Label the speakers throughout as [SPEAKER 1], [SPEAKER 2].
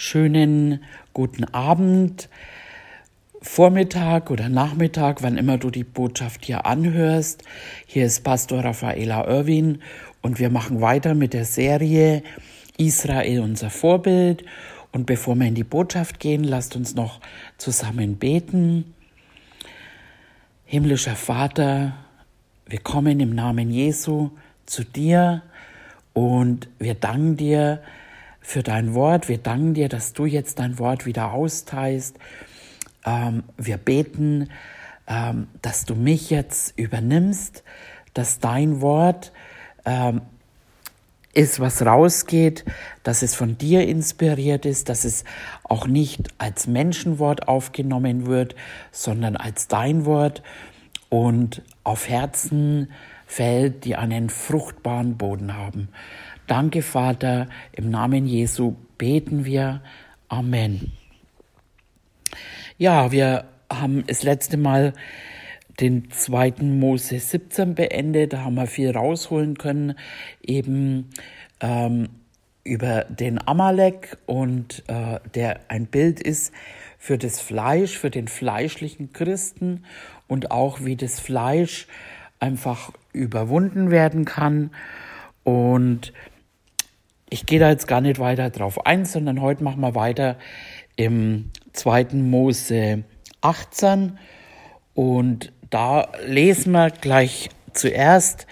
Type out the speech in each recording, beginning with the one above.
[SPEAKER 1] schönen guten Abend, Vormittag oder Nachmittag, wann immer du die Botschaft hier anhörst. Hier ist Pastor Raffaela Irwin und wir machen weiter mit der Serie Israel unser Vorbild. Und bevor wir in die Botschaft gehen, lasst uns noch zusammen beten. Himmlischer Vater, wir kommen im Namen Jesu zu dir und wir danken dir für dein Wort. Wir danken dir, dass du jetzt dein Wort wieder austeilst. Ähm, wir beten, ähm, dass du mich jetzt übernimmst, dass dein Wort ähm, ist, was rausgeht, dass es von dir inspiriert ist, dass es auch nicht als Menschenwort aufgenommen wird, sondern als dein Wort und auf Herzen fällt, die einen fruchtbaren Boden haben. Danke, Vater, im Namen Jesu beten wir. Amen. Ja, wir haben das letzte Mal den zweiten Mose 17 beendet. Da haben wir viel rausholen können, eben ähm, über den Amalek und äh, der ein Bild ist für das Fleisch, für den fleischlichen Christen und auch wie das Fleisch einfach überwunden werden kann. Und ich gehe da jetzt gar nicht weiter drauf ein, sondern heute machen wir weiter im 2. Mose 18 und da lesen wir gleich zuerst,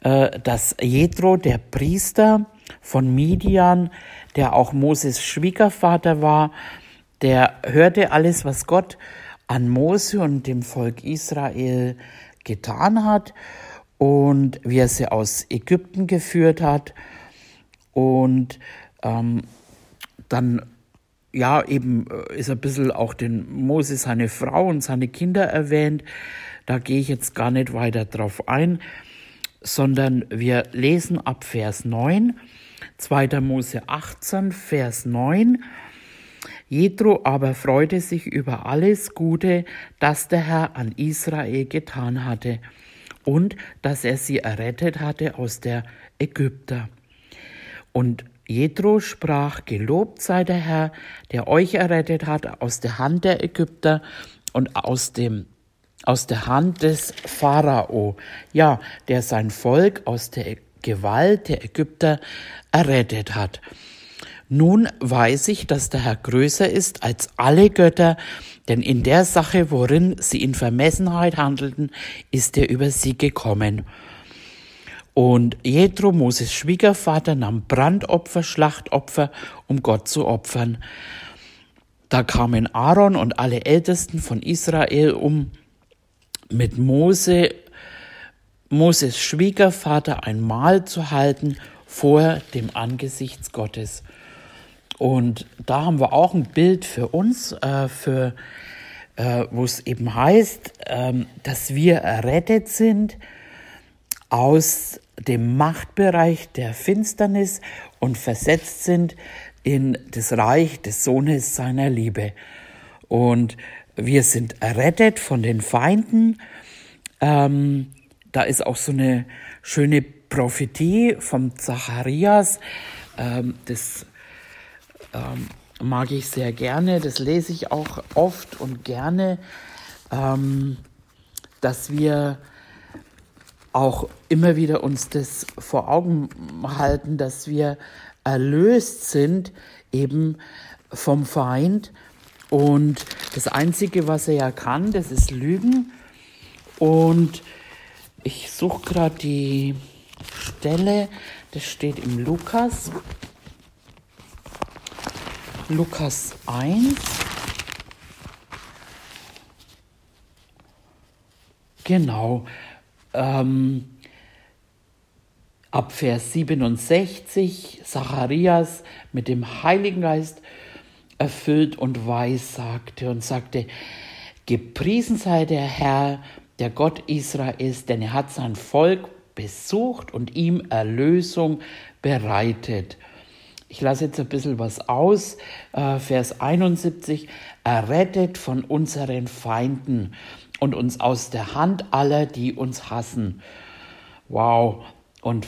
[SPEAKER 1] äh, dass Jethro, der Priester von Midian, der auch Moses Schwiegervater war, der hörte alles, was Gott an Mose und dem Volk Israel getan hat und wie er sie aus Ägypten geführt hat. Und ähm, dann, ja, eben äh, ist ein bisschen auch den Mose, seine Frau und seine Kinder erwähnt. Da gehe ich jetzt gar nicht weiter drauf ein, sondern wir lesen ab Vers 9, 2. Mose 18, Vers 9. Jethro aber freute sich über alles Gute, das der Herr an Israel getan hatte und dass er sie errettet hatte aus der Ägypter. Und Jethro sprach, gelobt sei der Herr, der euch errettet hat aus der Hand der Ägypter und aus dem aus der Hand des Pharao, ja, der sein Volk aus der Gewalt der Ägypter errettet hat. Nun weiß ich, dass der Herr größer ist als alle Götter, denn in der Sache, worin sie in Vermessenheit handelten, ist er über sie gekommen. Und Jethro, Moses Schwiegervater, nahm Brandopfer, Schlachtopfer, um Gott zu opfern. Da kamen Aaron und alle Ältesten von Israel um mit Mose, Moses Schwiegervater ein Mahl zu halten vor dem Angesicht Gottes. Und da haben wir auch ein Bild für uns, äh, äh, wo es eben heißt, äh, dass wir errettet sind aus dem Machtbereich der Finsternis und versetzt sind in das Reich des Sohnes seiner Liebe. Und wir sind errettet von den Feinden. Ähm, da ist auch so eine schöne Prophetie vom Zacharias. Ähm, das ähm, mag ich sehr gerne, das lese ich auch oft und gerne, ähm, dass wir auch immer wieder uns das vor Augen halten, dass wir erlöst sind eben vom Feind und das Einzige, was er ja kann, das ist Lügen. Und ich suche gerade die Stelle, das steht im Lukas. Lukas 1. Genau. Ähm, ab Vers 67, Zacharias mit dem Heiligen Geist erfüllt und weissagte und sagte, Gepriesen sei der Herr, der Gott Israels, denn er hat sein Volk besucht und ihm Erlösung bereitet. Ich lasse jetzt ein bisschen was aus. Äh, Vers 71. Errettet von unseren Feinden und uns aus der Hand aller, die uns hassen. Wow. Und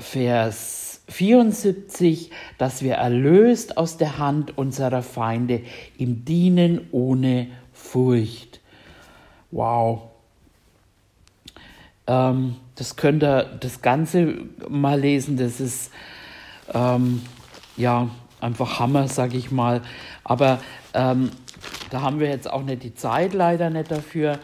[SPEAKER 1] Vers 74, dass wir erlöst aus der Hand unserer Feinde ihm dienen ohne Furcht. Wow. Ähm, das könnt ihr das Ganze mal lesen. Das ist ähm, ja einfach Hammer, sag ich mal. Aber ähm, da haben wir jetzt auch nicht die Zeit leider nicht dafür.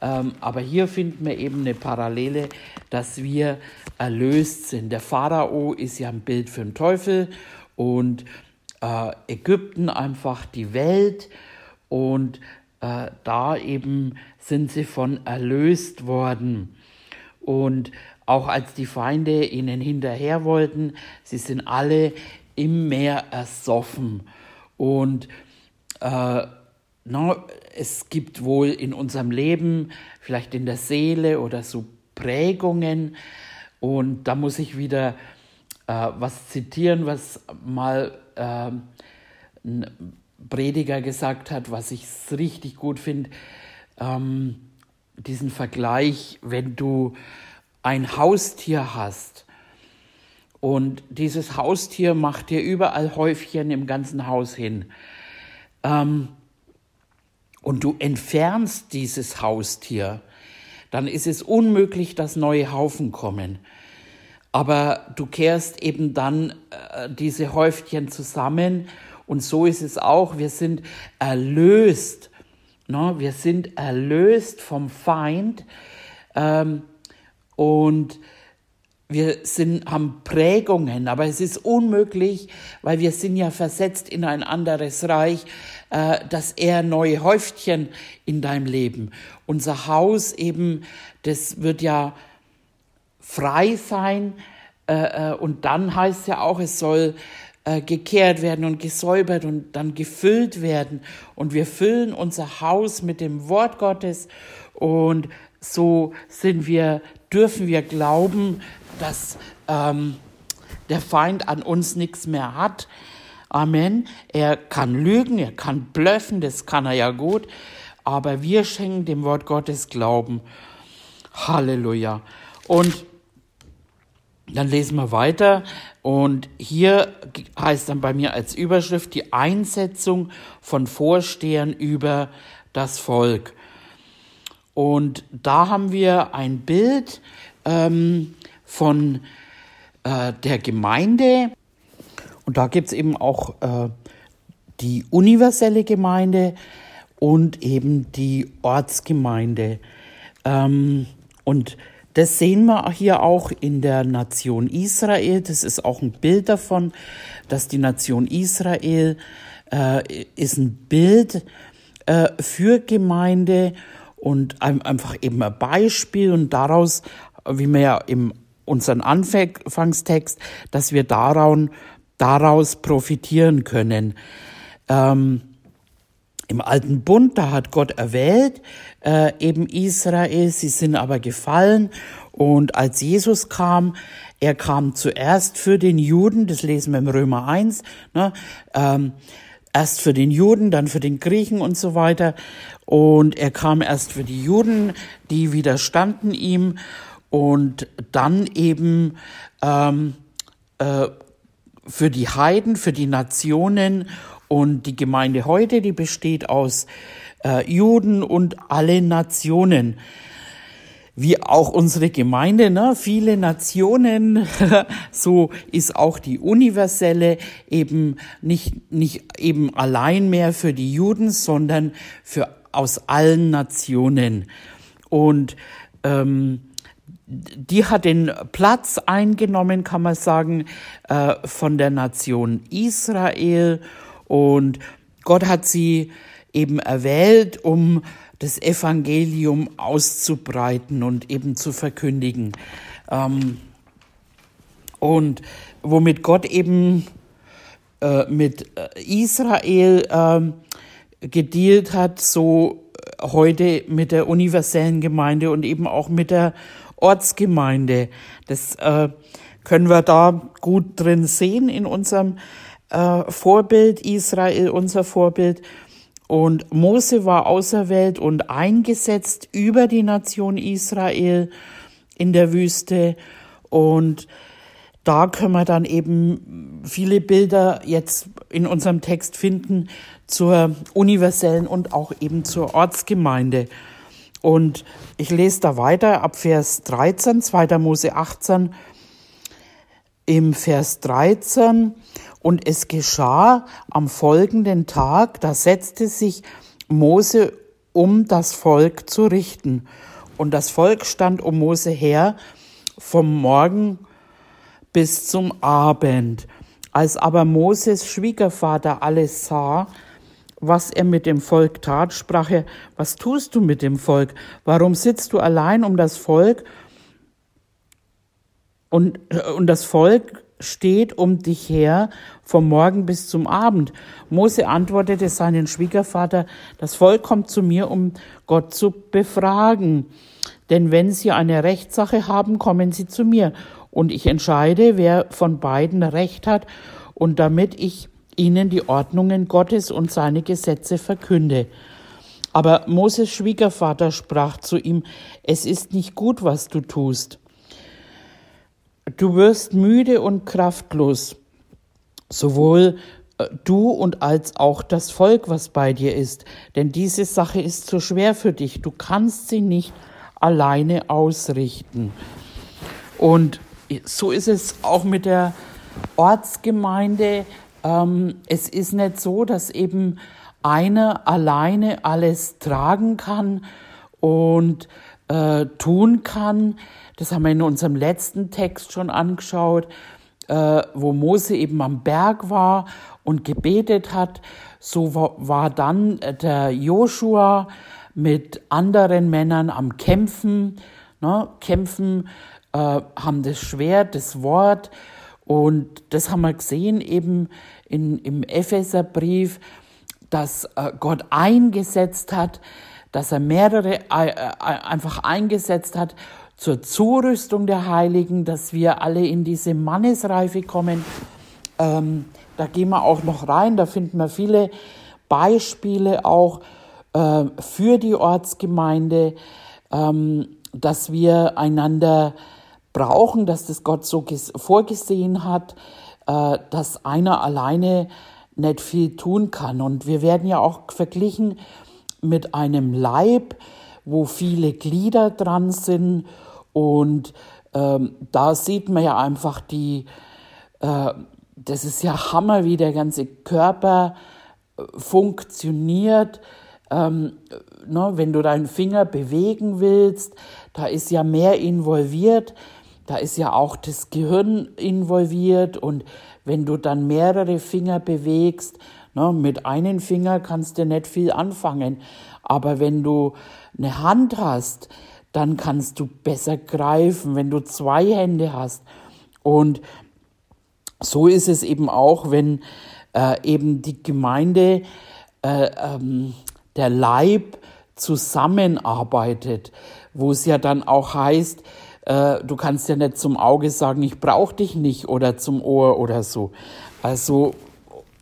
[SPEAKER 1] Ähm, aber hier finden wir eben eine Parallele, dass wir erlöst sind. Der Pharao ist ja ein Bild für den Teufel und äh, Ägypten einfach die Welt und äh, da eben sind sie von erlöst worden. Und auch als die Feinde ihnen hinterher wollten, sie sind alle im Meer ersoffen. Und äh, no, es gibt wohl in unserem Leben, vielleicht in der Seele oder so Prägungen. Und da muss ich wieder äh, was zitieren, was mal äh, ein Prediger gesagt hat, was ich richtig gut finde. Ähm, diesen Vergleich, wenn du ein Haustier hast und dieses Haustier macht dir überall Häufchen im ganzen Haus hin ähm, und du entfernst dieses Haustier, dann ist es unmöglich, dass neue Haufen kommen. Aber du kehrst eben dann äh, diese Häufchen zusammen und so ist es auch. Wir sind erlöst No, wir sind erlöst vom Feind ähm, und wir sind, haben Prägungen, aber es ist unmöglich, weil wir sind ja versetzt in ein anderes Reich, äh, dass er neue Häufchen in deinem Leben. Unser Haus eben, das wird ja frei sein äh, äh und dann heißt ja auch, es soll äh, gekehrt werden und gesäubert und dann gefüllt werden. Und wir füllen unser Haus mit dem Wort Gottes und so sind wir, dürfen wir glauben, dass ähm, der Feind an uns nichts mehr hat. Amen. Er kann lügen, er kann blöffen, das kann er ja gut, aber wir schenken dem Wort Gottes Glauben. Halleluja. Und dann lesen wir weiter und hier heißt dann bei mir als Überschrift die Einsetzung von Vorstehern über das Volk. Und da haben wir ein Bild ähm, von äh, der Gemeinde. Und da gibt es eben auch äh, die universelle Gemeinde und eben die Ortsgemeinde. Ähm, und das sehen wir hier auch in der Nation Israel. Das ist auch ein Bild davon, dass die Nation Israel äh, ist ein Bild äh, für Gemeinde und einfach eben ein Beispiel und daraus, wie wir ja im unseren Anfangstext, dass wir daran, daraus profitieren können. Ähm, Im alten Bund, da hat Gott erwählt, äh, eben Israel, sie sind aber gefallen. Und als Jesus kam, er kam zuerst für den Juden, das lesen wir im Römer 1, ne, ähm, erst für den Juden, dann für den Griechen und so weiter. Und er kam erst für die Juden, die widerstanden ihm und dann eben ähm, äh, für die Heiden, für die Nationen und die Gemeinde heute, die besteht aus äh, Juden und alle Nationen. Wie auch unsere Gemeinde, ne? viele Nationen, so ist auch die universelle eben nicht, nicht eben allein mehr für die Juden, sondern für aus allen Nationen. Und ähm, die hat den Platz eingenommen, kann man sagen, äh, von der Nation Israel. Und Gott hat sie eben erwählt, um das Evangelium auszubreiten und eben zu verkündigen. Ähm, und womit Gott eben äh, mit äh, Israel äh, gedealt hat, so heute mit der universellen Gemeinde und eben auch mit der Ortsgemeinde. Das äh, können wir da gut drin sehen in unserem äh, Vorbild Israel, unser Vorbild. Und Mose war auserwählt und eingesetzt über die Nation Israel in der Wüste. Und da können wir dann eben viele Bilder jetzt in unserem Text finden zur universellen und auch eben zur Ortsgemeinde. Und ich lese da weiter ab Vers 13, 2. Mose 18, im Vers 13. Und es geschah am folgenden Tag, da setzte sich Mose, um das Volk zu richten. Und das Volk stand um Mose her vom Morgen bis zum Abend. Als aber Moses Schwiegervater alles sah, was er mit dem Volk tat, sprach er, was tust du mit dem Volk? Warum sitzt du allein um das Volk? Und, und das Volk steht um dich her vom Morgen bis zum Abend. Mose antwortete seinen Schwiegervater, das Volk kommt zu mir, um Gott zu befragen. Denn wenn sie eine Rechtssache haben, kommen sie zu mir und ich entscheide, wer von beiden Recht hat und damit ich ihnen die Ordnungen Gottes und seine Gesetze verkünde. Aber Moses Schwiegervater sprach zu ihm, es ist nicht gut, was du tust. Du wirst müde und kraftlos, sowohl äh, du und als auch das Volk, was bei dir ist, denn diese Sache ist zu schwer für dich, du kannst sie nicht alleine ausrichten. Und so ist es auch mit der Ortsgemeinde. Ähm, es ist nicht so, dass eben einer alleine alles tragen kann und äh, tun kann. Das haben wir in unserem letzten Text schon angeschaut, äh, wo Mose eben am Berg war und gebetet hat. So war, war dann der Joshua mit anderen Männern am Kämpfen, ne, kämpfen äh, haben das Schwert, das Wort. Und das haben wir gesehen eben in, im Epheserbrief, dass äh, Gott eingesetzt hat, dass er mehrere äh, äh, einfach eingesetzt hat zur Zurüstung der Heiligen, dass wir alle in diese Mannesreife kommen. Ähm, da gehen wir auch noch rein, da finden wir viele Beispiele auch äh, für die Ortsgemeinde, ähm, dass wir einander brauchen, dass das Gott so vorgesehen hat, äh, dass einer alleine nicht viel tun kann. Und wir werden ja auch verglichen mit einem Leib, wo viele Glieder dran sind. Und ähm, da sieht man ja einfach die, äh, das ist ja Hammer, wie der ganze Körper äh, funktioniert. Ähm, ne, wenn du deinen Finger bewegen willst, da ist ja mehr involviert. Da ist ja auch das Gehirn involviert und wenn du dann mehrere Finger bewegst, ne, mit einem Finger kannst du nicht viel anfangen, aber wenn du eine Hand hast, dann kannst du besser greifen, wenn du zwei Hände hast. Und so ist es eben auch, wenn äh, eben die Gemeinde, äh, ähm, der Leib zusammenarbeitet, wo es ja dann auch heißt, äh, du kannst ja nicht zum Auge sagen, ich brauche dich nicht oder zum Ohr oder so. Also,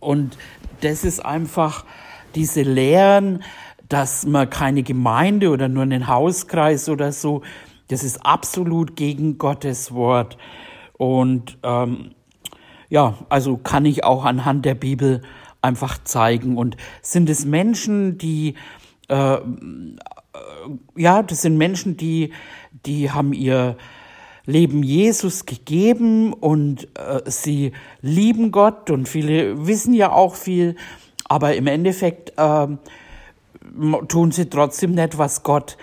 [SPEAKER 1] und das ist einfach diese Lehren, dass man keine Gemeinde oder nur einen Hauskreis oder so, das ist absolut gegen Gottes Wort. Und ähm, ja, also kann ich auch anhand der Bibel einfach zeigen. Und sind es Menschen, die äh, ja, das sind Menschen, die, die haben ihr Leben Jesus gegeben und äh, sie lieben Gott und viele wissen ja auch viel, aber im Endeffekt äh, tun sie trotzdem nicht, was Gott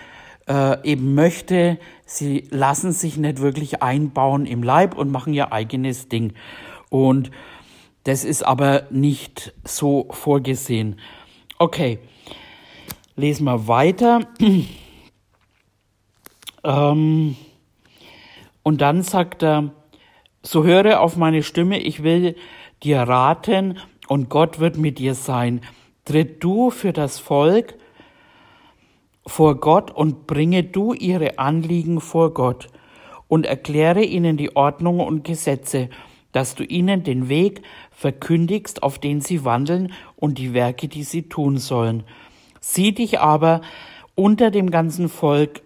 [SPEAKER 1] äh, eben möchte. Sie lassen sich nicht wirklich einbauen im Leib und machen ihr eigenes Ding. Und das ist aber nicht so vorgesehen. Okay, lesen wir weiter. ähm, und dann sagt er, so höre auf meine Stimme, ich will dir raten und Gott wird mit dir sein. Tritt du für das Volk vor Gott und bringe du ihre Anliegen vor Gott und erkläre ihnen die Ordnung und Gesetze, dass du ihnen den Weg verkündigst, auf den sie wandeln und die Werke, die sie tun sollen. Sieh dich aber unter dem ganzen Volk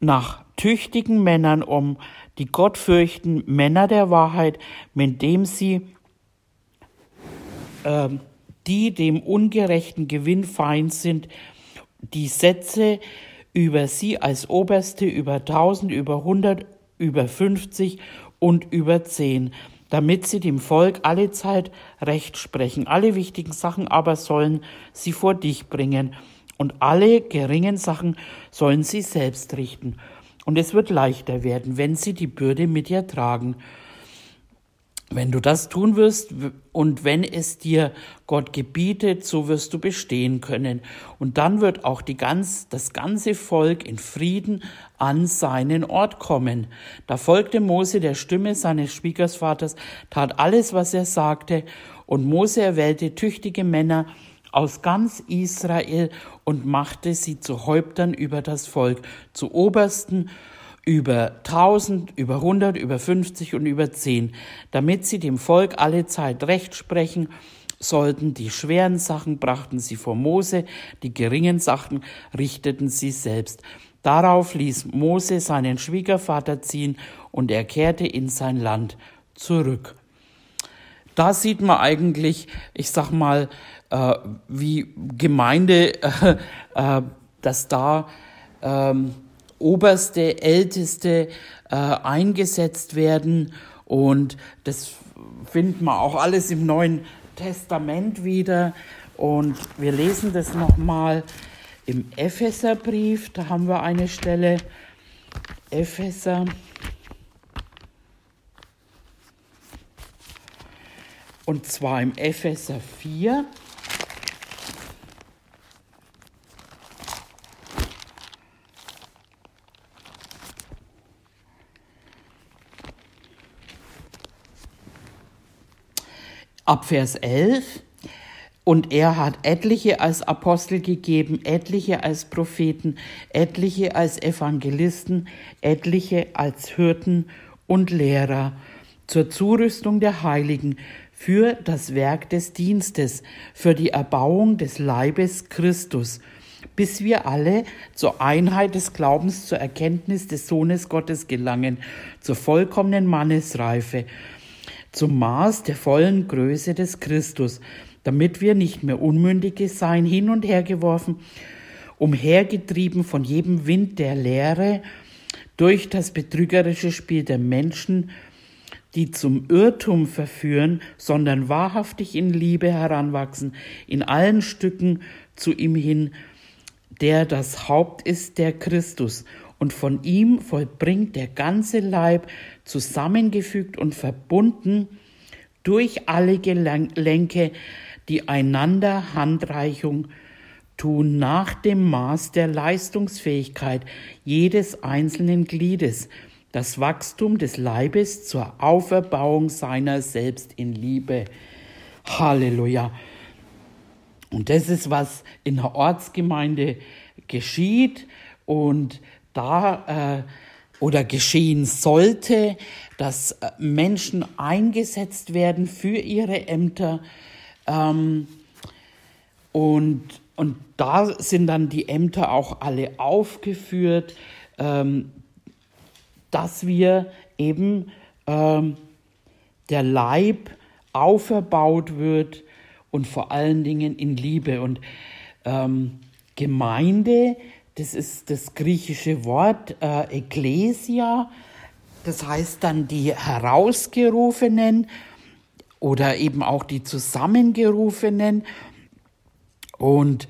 [SPEAKER 1] nach tüchtigen Männern um, die Gott fürchten, Männer der Wahrheit, mit dem sie äh, die dem ungerechten Gewinn feind sind, die Sätze über sie als Oberste über tausend, über hundert, über fünfzig und über zehn, damit sie dem Volk alle Zeit Recht sprechen. Alle wichtigen Sachen aber sollen sie vor dich bringen und alle geringen Sachen sollen sie selbst richten. Und es wird leichter werden, wenn sie die Bürde mit dir tragen. Wenn du das tun wirst und wenn es dir Gott gebietet, so wirst du bestehen können. Und dann wird auch die ganz, das ganze Volk in Frieden an seinen Ort kommen. Da folgte Mose der Stimme seines Schwiegersvaters, tat alles, was er sagte, und Mose erwählte tüchtige Männer aus ganz Israel und machte sie zu Häuptern über das Volk, zu Obersten über 1000, über 100, über 50 und über 10, damit sie dem Volk alle Zeit Recht sprechen sollten. Die schweren Sachen brachten sie vor Mose, die geringen Sachen richteten sie selbst. Darauf ließ Mose seinen Schwiegervater ziehen und er kehrte in sein Land zurück. Da sieht man eigentlich, ich sag mal, äh, wie Gemeinde, äh, äh, dass da ähm, Oberste, Älteste äh, eingesetzt werden. Und das finden wir auch alles im Neuen Testament wieder. Und wir lesen das nochmal im Epheserbrief. Da haben wir eine Stelle. Epheser. Und zwar im Epheser 4. ab Vers 11. Und er hat etliche als Apostel gegeben, etliche als Propheten, etliche als Evangelisten, etliche als Hirten und Lehrer zur Zurüstung der Heiligen für das Werk des Dienstes, für die Erbauung des Leibes Christus, bis wir alle zur Einheit des Glaubens, zur Erkenntnis des Sohnes Gottes gelangen, zur vollkommenen Mannesreife, zum Maß der vollen Größe des Christus, damit wir nicht mehr Unmündige seien, hin und her geworfen, umhergetrieben von jedem Wind der Lehre, durch das betrügerische Spiel der Menschen, die zum Irrtum verführen, sondern wahrhaftig in Liebe heranwachsen, in allen Stücken zu ihm hin, der das Haupt ist, der Christus, und von ihm vollbringt der ganze Leib zusammengefügt und verbunden durch alle Gelenke, die einander Handreichung tun nach dem Maß der Leistungsfähigkeit jedes einzelnen Gliedes, das Wachstum des Leibes zur Auferbauung seiner selbst in Liebe. Halleluja. Und das ist, was in der Ortsgemeinde geschieht. Und da äh, oder geschehen sollte, dass äh, Menschen eingesetzt werden für ihre Ämter. Ähm, und, und da sind dann die Ämter auch alle aufgeführt, ähm, dass wir eben ähm, der Leib auferbaut wird und vor allen Dingen in Liebe. Und ähm, Gemeinde das ist das griechische Wort äh, Ecclesia. Das heißt dann die Herausgerufenen oder eben auch die Zusammengerufenen. Und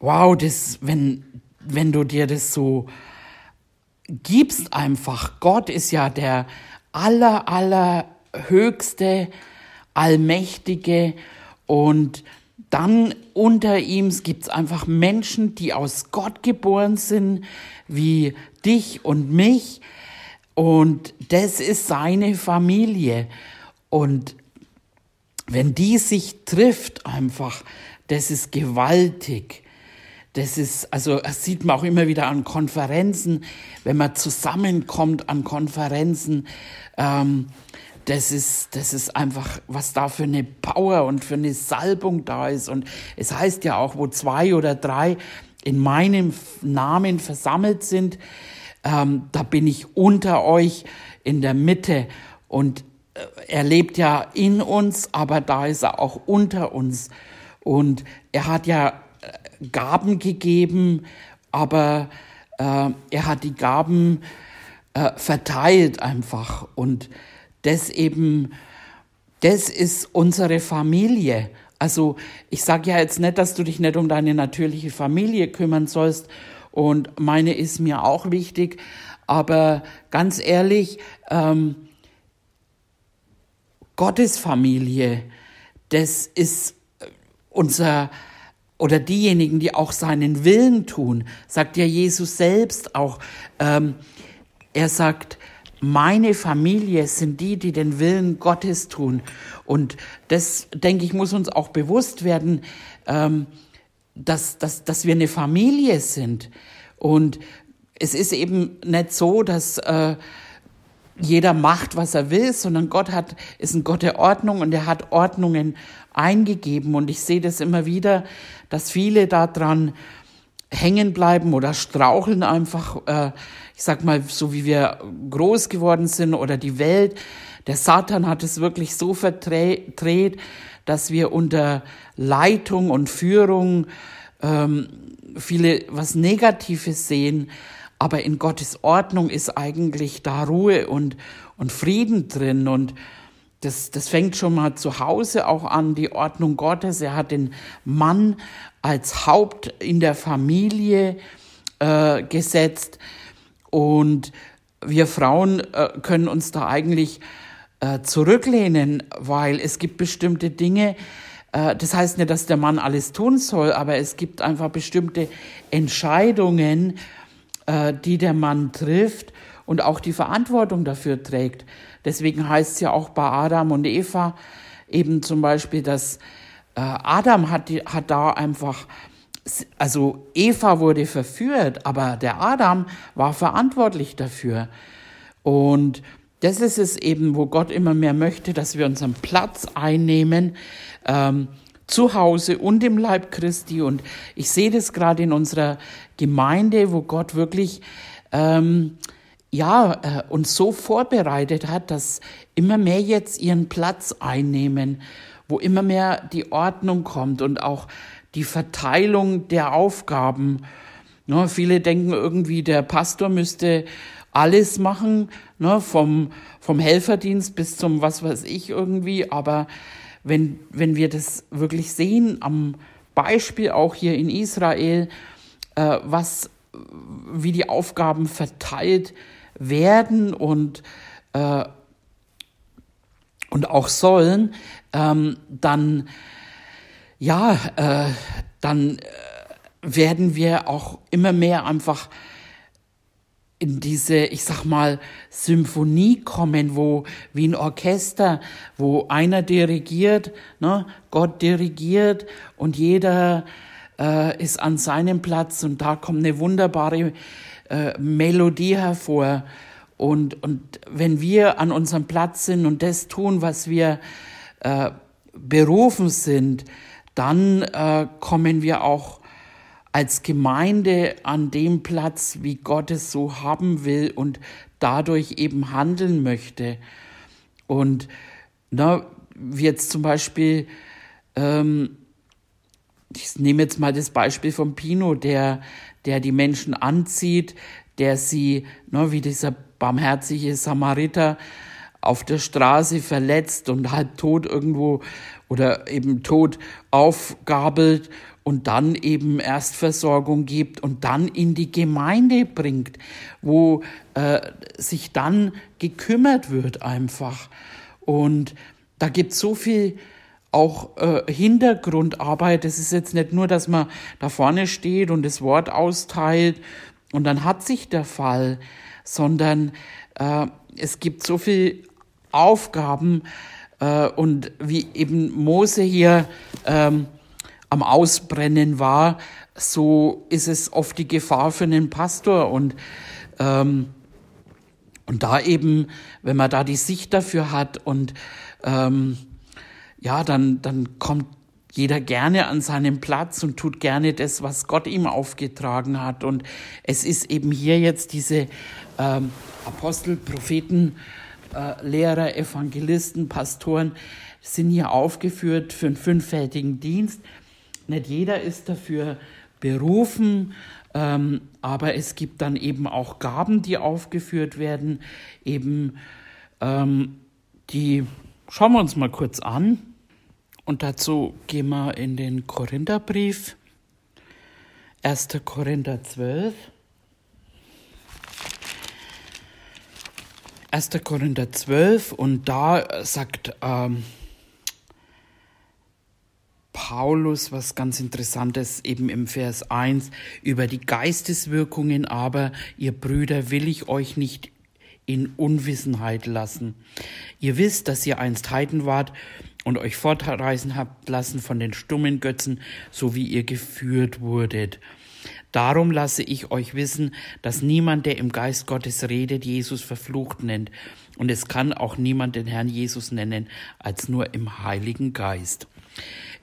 [SPEAKER 1] wow, das, wenn, wenn du dir das so gibst einfach, Gott ist ja der aller, aller höchste, allmächtige und dann unter ihm gibt es einfach Menschen, die aus Gott geboren sind, wie dich und mich. Und das ist seine Familie. Und wenn die sich trifft einfach, das ist gewaltig. Das ist, also das sieht man auch immer wieder an Konferenzen, wenn man zusammenkommt an Konferenzen. Ähm, das ist, das ist einfach, was da für eine Power und für eine Salbung da ist. Und es heißt ja auch, wo zwei oder drei in meinem Namen versammelt sind, ähm, da bin ich unter euch in der Mitte und äh, er lebt ja in uns, aber da ist er auch unter uns. Und er hat ja äh, Gaben gegeben, aber äh, er hat die Gaben äh, verteilt einfach. Und das eben, das ist unsere Familie. Also ich sage ja jetzt nicht, dass du dich nicht um deine natürliche Familie kümmern sollst. Und meine ist mir auch wichtig. Aber ganz ehrlich, ähm, Gottes Familie, das ist unser oder diejenigen, die auch seinen Willen tun, sagt ja Jesus selbst auch. Ähm, er sagt, meine Familie sind die, die den Willen Gottes tun. Und das, denke ich, muss uns auch bewusst werden, ähm, dass, dass, dass wir eine Familie sind. Und es ist eben nicht so, dass äh, jeder macht, was er will, sondern Gott hat, ist ein Gott der Ordnung und er hat Ordnungen eingegeben. Und ich sehe das immer wieder, dass viele daran hängen bleiben oder straucheln einfach, äh, ich sag mal, so wie wir groß geworden sind oder die Welt. Der Satan hat es wirklich so verdreht, dass wir unter Leitung und Führung ähm, viele was Negatives sehen, aber in Gottes Ordnung ist eigentlich da Ruhe und, und Frieden drin und das, das fängt schon mal zu Hause auch an, die Ordnung Gottes. Er hat den Mann als Haupt in der Familie äh, gesetzt und wir Frauen äh, können uns da eigentlich äh, zurücklehnen, weil es gibt bestimmte Dinge, äh, das heißt nicht, dass der Mann alles tun soll, aber es gibt einfach bestimmte Entscheidungen, äh, die der Mann trifft und auch die Verantwortung dafür trägt. Deswegen heißt es ja auch bei Adam und Eva eben zum Beispiel, dass äh, Adam hat, die, hat da einfach, also Eva wurde verführt, aber der Adam war verantwortlich dafür. Und das ist es eben, wo Gott immer mehr möchte, dass wir unseren Platz einnehmen, ähm, zu Hause und im Leib Christi. Und ich sehe das gerade in unserer Gemeinde, wo Gott wirklich ähm, ja, äh, uns so vorbereitet hat, dass immer mehr jetzt ihren Platz einnehmen, wo immer mehr die Ordnung kommt und auch die Verteilung der Aufgaben. Ne, viele denken irgendwie, der Pastor müsste alles machen, ne, vom, vom Helferdienst bis zum was weiß ich irgendwie, aber wenn, wenn wir das wirklich sehen, am Beispiel auch hier in Israel, äh, was, wie die Aufgaben verteilt werden und, äh, und auch sollen, ähm, dann, ja, äh, dann äh, werden wir auch immer mehr einfach in diese, ich sag mal, Symphonie kommen, wo wie ein Orchester, wo einer dirigiert, ne, Gott dirigiert und jeder äh, ist an seinem Platz und da kommt eine wunderbare äh, Melodie hervor. Und, und wenn wir an unserem Platz sind und das tun, was wir äh, berufen sind, dann äh, kommen wir auch als Gemeinde an dem Platz, wie Gott es so haben will und dadurch eben handeln möchte. Und na, wie jetzt zum Beispiel, ähm, ich nehme jetzt mal das Beispiel von Pino, der, der die Menschen anzieht, der sie, na, wie dieser barmherzige Samariter, auf der Straße verletzt und halb tot irgendwo oder eben tot aufgabelt und dann eben Erstversorgung gibt und dann in die Gemeinde bringt, wo äh, sich dann gekümmert wird einfach. Und da gibt es so viel auch äh, Hintergrundarbeit. Es ist jetzt nicht nur, dass man da vorne steht und das Wort austeilt und dann hat sich der Fall, sondern äh, es gibt so viel Aufgaben äh, und wie eben Mose hier ähm, am Ausbrennen war, so ist es oft die Gefahr für einen Pastor und ähm, und da eben, wenn man da die Sicht dafür hat und ähm, ja, dann dann kommt jeder gerne an seinem Platz und tut gerne das, was Gott ihm aufgetragen hat. Und es ist eben hier jetzt diese ähm, Apostel, Propheten, äh, Lehrer, Evangelisten, Pastoren sind hier aufgeführt für einen fünffältigen Dienst. Nicht jeder ist dafür berufen, ähm, aber es gibt dann eben auch Gaben, die aufgeführt werden, eben ähm, die schauen wir uns mal kurz an. Und dazu gehen wir in den Korintherbrief, 1. Korinther 12. 1. Korinther 12 und da sagt ähm, Paulus was ganz Interessantes eben im Vers 1 über die Geisteswirkungen, aber ihr Brüder will ich euch nicht in Unwissenheit lassen. Ihr wisst, dass ihr einst Heiden wart und euch fortreisen habt lassen von den stummen Götzen, so wie ihr geführt wurdet. Darum lasse ich euch wissen, dass niemand, der im Geist Gottes redet, Jesus verflucht nennt. Und es kann auch niemand den Herrn Jesus nennen, als nur im Heiligen Geist.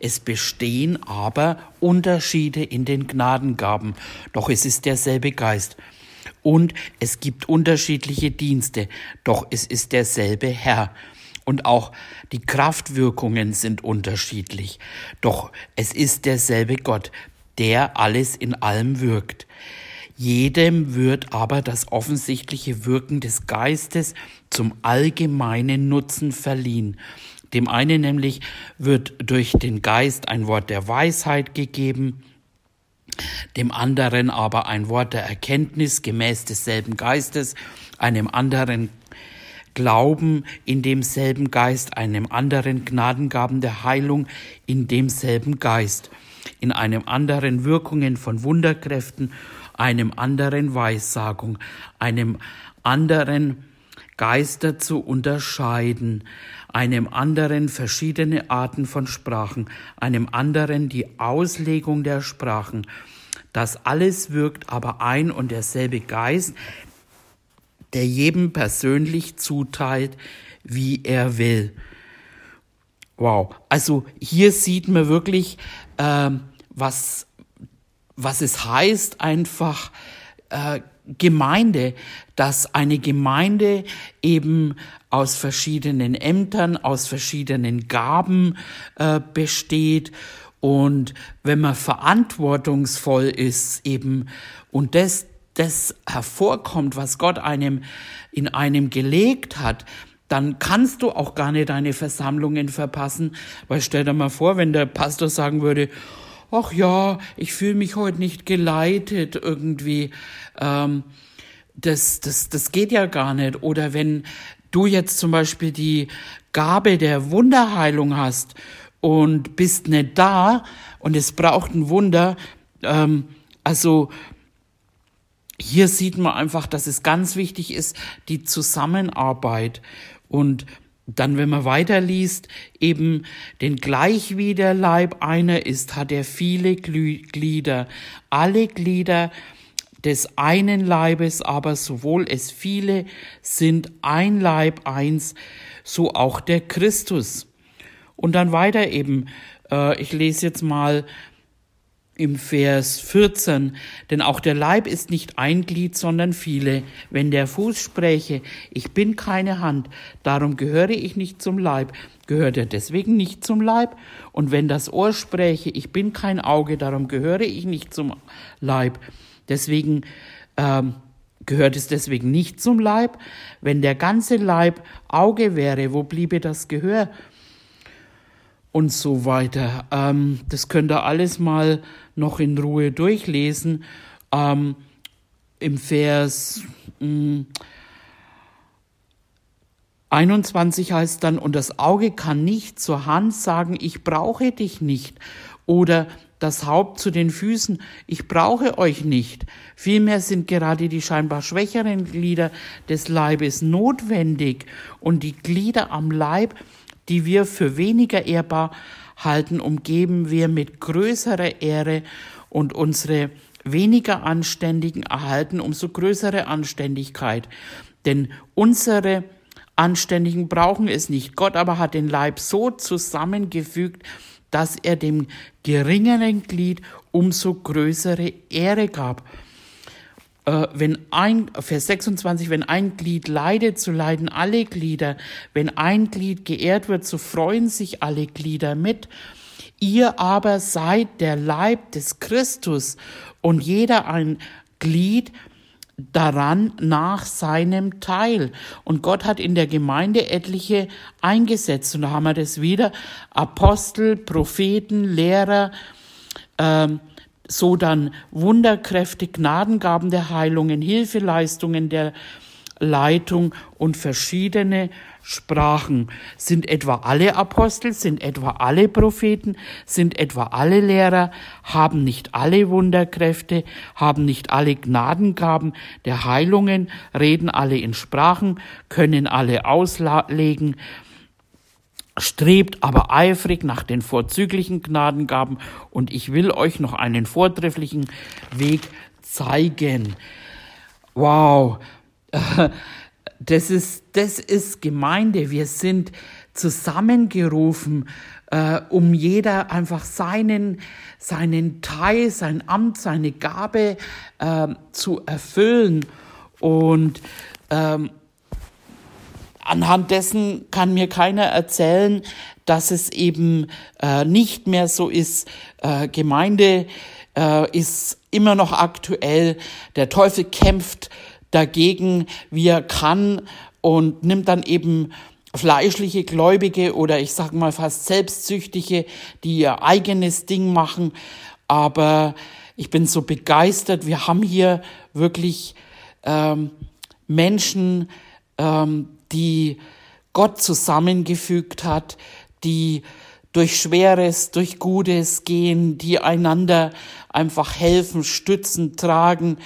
[SPEAKER 1] Es bestehen aber Unterschiede in den Gnadengaben, doch es ist derselbe Geist. Und es gibt unterschiedliche Dienste, doch es ist derselbe Herr. Und auch die Kraftwirkungen sind unterschiedlich, doch es ist derselbe Gott, der alles in allem wirkt. Jedem wird aber das offensichtliche Wirken des Geistes zum allgemeinen Nutzen verliehen. Dem einen nämlich wird durch den Geist ein Wort der Weisheit gegeben, dem anderen aber ein Wort der Erkenntnis gemäß desselben Geistes, einem anderen Glauben in demselben Geist, einem anderen Gnadengaben der Heilung in demselben Geist, in einem anderen Wirkungen von Wunderkräften, einem anderen Weissagung, einem anderen Geister zu unterscheiden, einem anderen verschiedene Arten von Sprachen, einem anderen die Auslegung der Sprachen. Das alles wirkt aber ein und derselbe Geist, der jedem persönlich zuteilt, wie er will. Wow, also hier sieht man wirklich, äh, was, was es heißt, einfach äh, Gemeinde, dass eine Gemeinde eben aus verschiedenen Ämtern, aus verschiedenen Gaben äh, besteht. Und wenn man verantwortungsvoll ist eben und das, das hervorkommt, was Gott einem in einem gelegt hat, dann kannst du auch gar nicht deine Versammlungen verpassen. Weil stell dir mal vor, wenn der Pastor sagen würde, ach ja, ich fühle mich heute nicht geleitet irgendwie. Ähm, das, das, das geht ja gar nicht. Oder wenn du jetzt zum Beispiel die Gabe der Wunderheilung hast und bist nicht da und es braucht ein Wunder, ähm, also hier sieht man einfach, dass es ganz wichtig ist, die Zusammenarbeit und dann, wenn man weiterliest, eben denn gleich wie der Leib einer ist, hat er viele Glieder. Alle Glieder des einen Leibes, aber sowohl es viele sind ein Leib eins, so auch der Christus. Und dann weiter eben, äh, ich lese jetzt mal im Vers 14, denn auch der Leib ist nicht ein Glied, sondern viele. Wenn der Fuß spräche, ich bin keine Hand, darum gehöre ich nicht zum Leib, gehört er deswegen nicht zum Leib? Und wenn das Ohr spräche, ich bin kein Auge, darum gehöre ich nicht zum Leib, deswegen ähm, gehört es deswegen nicht zum Leib? Wenn der ganze Leib Auge wäre, wo bliebe das Gehör? Und so weiter. Ähm, das könnt ihr alles mal noch in Ruhe durchlesen. Ähm, Im Vers mh, hm, 21 heißt dann, und das Auge kann nicht zur Hand sagen, ich brauche dich nicht. Oder das Haupt zu den Füßen, ich brauche euch nicht. Vielmehr sind gerade die scheinbar schwächeren Glieder des Leibes notwendig und die Glieder am Leib die wir für weniger ehrbar halten, umgeben wir mit größerer Ehre und unsere weniger Anständigen erhalten umso größere Anständigkeit. Denn unsere Anständigen brauchen es nicht. Gott aber hat den Leib so zusammengefügt, dass er dem geringeren Glied umso größere Ehre gab. Äh, wenn ein, Vers 26, wenn ein Glied leidet, so leiden alle Glieder. Wenn ein Glied geehrt wird, so freuen sich alle Glieder mit. Ihr aber seid der Leib des Christus und jeder ein Glied daran nach seinem Teil. Und Gott hat in der Gemeinde etliche eingesetzt. Und da haben wir das wieder. Apostel, Propheten, Lehrer, ähm, so dann Wunderkräfte, Gnadengaben der Heilungen, Hilfeleistungen der Leitung und verschiedene Sprachen. Sind etwa alle Apostel, sind etwa alle Propheten, sind etwa alle Lehrer, haben nicht alle Wunderkräfte, haben nicht alle Gnadengaben der Heilungen, reden alle in Sprachen, können alle auslegen, strebt aber eifrig nach den vorzüglichen Gnadengaben und ich will euch noch einen vortrefflichen Weg zeigen. Wow, das ist, das ist Gemeinde. Wir sind zusammengerufen, äh, um jeder einfach seinen, seinen Teil, sein Amt, seine Gabe äh, zu erfüllen. Und ähm, anhand dessen kann mir keiner erzählen, dass es eben äh, nicht mehr so ist. Äh, Gemeinde äh, ist immer noch aktuell. Der Teufel kämpft dagegen, wie er kann und nimmt dann eben fleischliche Gläubige oder ich sage mal fast Selbstsüchtige, die ihr eigenes Ding machen. Aber ich bin so begeistert. Wir haben hier wirklich ähm, Menschen, ähm, die Gott zusammengefügt hat, die durch Schweres, durch Gutes gehen, die einander einfach helfen, stützen, tragen,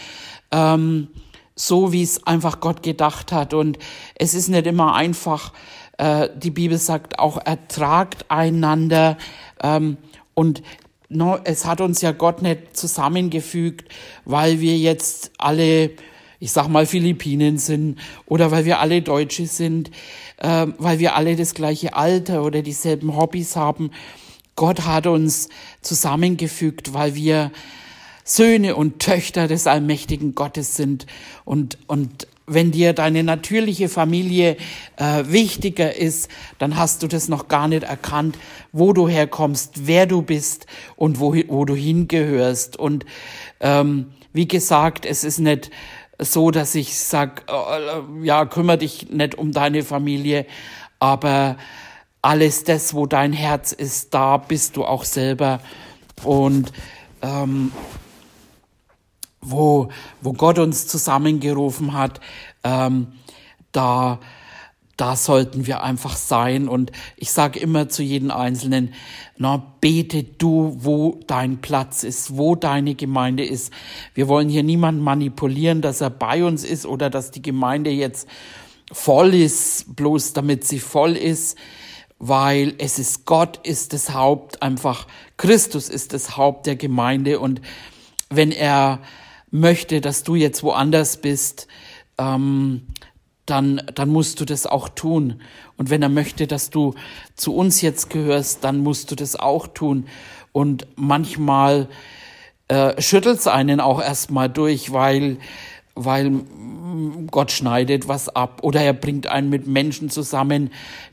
[SPEAKER 1] ähm, so wie es einfach Gott gedacht hat. Und es ist nicht immer einfach, äh, die Bibel sagt auch, ertragt einander. Ähm, und no, es hat uns ja Gott nicht zusammengefügt, weil wir jetzt alle ich sag mal Philippinen sind oder weil wir alle Deutsche sind, äh, weil wir alle das gleiche Alter oder dieselben Hobbys haben. Gott hat uns zusammengefügt, weil wir Söhne und Töchter des allmächtigen Gottes sind und, und wenn dir deine natürliche Familie äh, wichtiger ist, dann hast du das noch gar nicht erkannt, wo du herkommst, wer du bist und wo, wo du hingehörst. Und ähm, wie gesagt, es ist nicht so, dass ich sag, äh, ja, kümmere dich nicht um deine Familie, aber alles das, wo dein Herz ist, da bist du auch selber. Und ähm, wo, wo Gott uns zusammengerufen hat, ähm, da da sollten wir einfach sein. Und ich sage immer zu jedem Einzelnen, na, bete du, wo dein Platz ist, wo deine Gemeinde ist. Wir wollen hier niemanden manipulieren, dass er bei uns ist oder dass die Gemeinde jetzt voll ist, bloß damit sie voll ist, weil es ist Gott ist das Haupt, einfach Christus ist das Haupt der Gemeinde. Und wenn er möchte, dass du jetzt woanders bist, ähm, dann, dann musst du das auch tun. Und wenn er möchte, dass du zu uns jetzt gehörst, dann musst du das auch tun. Und manchmal äh, schüttelt einen auch erstmal durch, weil, weil Gott schneidet was ab oder er bringt einen mit Menschen zusammen,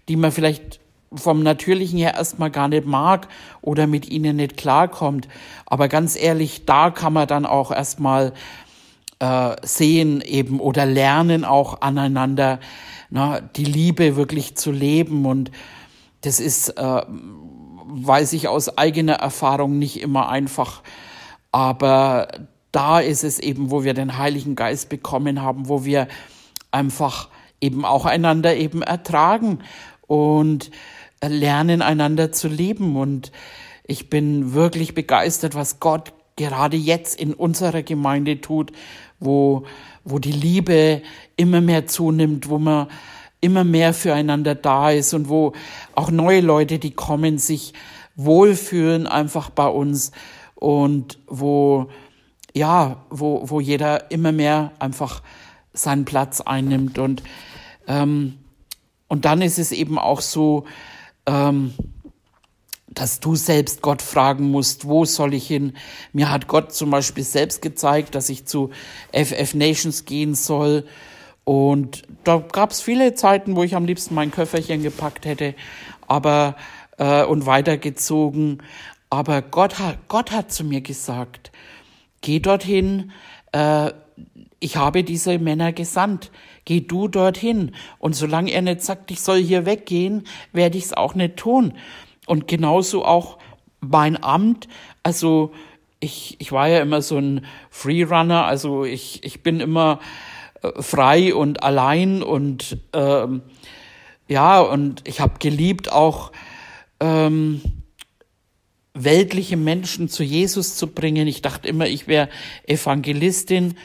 [SPEAKER 1] die man vielleicht vom Natürlichen her erstmal gar nicht mag oder mit ihnen nicht klarkommt. Aber ganz ehrlich, da kann man dann auch erstmal äh, sehen eben oder lernen auch aneinander na, die Liebe wirklich zu leben. Und das ist, äh, weiß ich aus eigener Erfahrung, nicht immer einfach. Aber da ist es eben, wo wir den Heiligen Geist bekommen haben, wo wir einfach eben auch einander eben ertragen und lernen einander zu leben. Und ich bin wirklich begeistert, was Gott gerade jetzt in unserer Gemeinde tut, wo, wo die Liebe immer mehr zunimmt, wo man immer mehr füreinander da ist und wo auch neue Leute, die kommen, sich wohlfühlen einfach bei uns und wo, ja, wo, wo jeder immer mehr einfach seinen Platz einnimmt und, ähm, und dann ist es eben auch so, ähm, dass du selbst Gott fragen musst, wo soll ich hin? Mir hat Gott zum Beispiel selbst gezeigt, dass ich zu FF Nations gehen soll. Und da gab es viele Zeiten, wo ich am liebsten mein Köfferchen gepackt hätte, aber äh, und weitergezogen. Aber Gott hat, Gott hat zu mir gesagt, geh dorthin, äh, ich habe diese Männer gesandt, geh du dorthin. Und solange er nicht sagt, ich soll hier weggehen, werde ich es auch nicht tun. Und genauso auch mein Amt, also ich, ich war ja immer so ein Freerunner, also ich, ich bin immer äh, frei und allein und ähm, ja, und ich habe geliebt auch ähm, weltliche Menschen zu Jesus zu bringen. Ich dachte immer, ich wäre Evangelistin.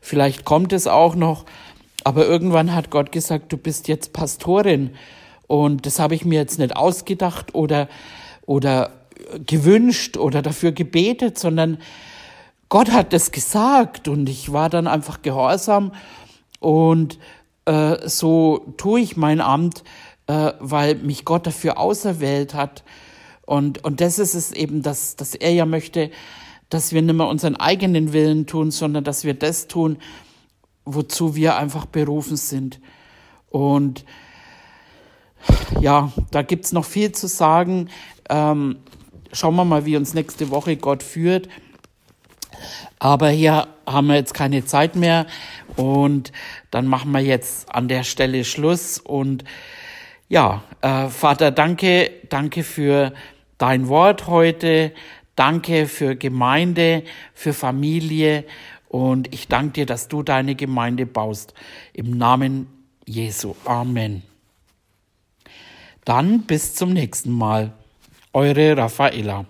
[SPEAKER 1] Vielleicht kommt es auch noch. Aber irgendwann hat Gott gesagt, du bist jetzt Pastorin. Und das habe ich mir jetzt nicht ausgedacht oder, oder gewünscht oder dafür gebetet, sondern Gott hat das gesagt und ich war dann einfach gehorsam und äh, so tue ich mein Amt, äh, weil mich Gott dafür auserwählt hat. Und, und das ist es eben, dass, dass er ja möchte, dass wir nicht mehr unseren eigenen Willen tun, sondern dass wir das tun, wozu wir einfach berufen sind. Und ja, da gibt's noch viel zu sagen. Ähm, schauen wir mal, wie uns nächste Woche Gott führt. Aber hier haben wir jetzt keine Zeit mehr und dann machen wir jetzt an der Stelle Schluss. Und ja, äh, Vater, danke, danke für dein Wort heute. Danke für Gemeinde, für Familie. Und ich danke dir, dass du deine Gemeinde baust. Im Namen Jesu. Amen. Dann bis zum nächsten Mal. Eure Raffaella.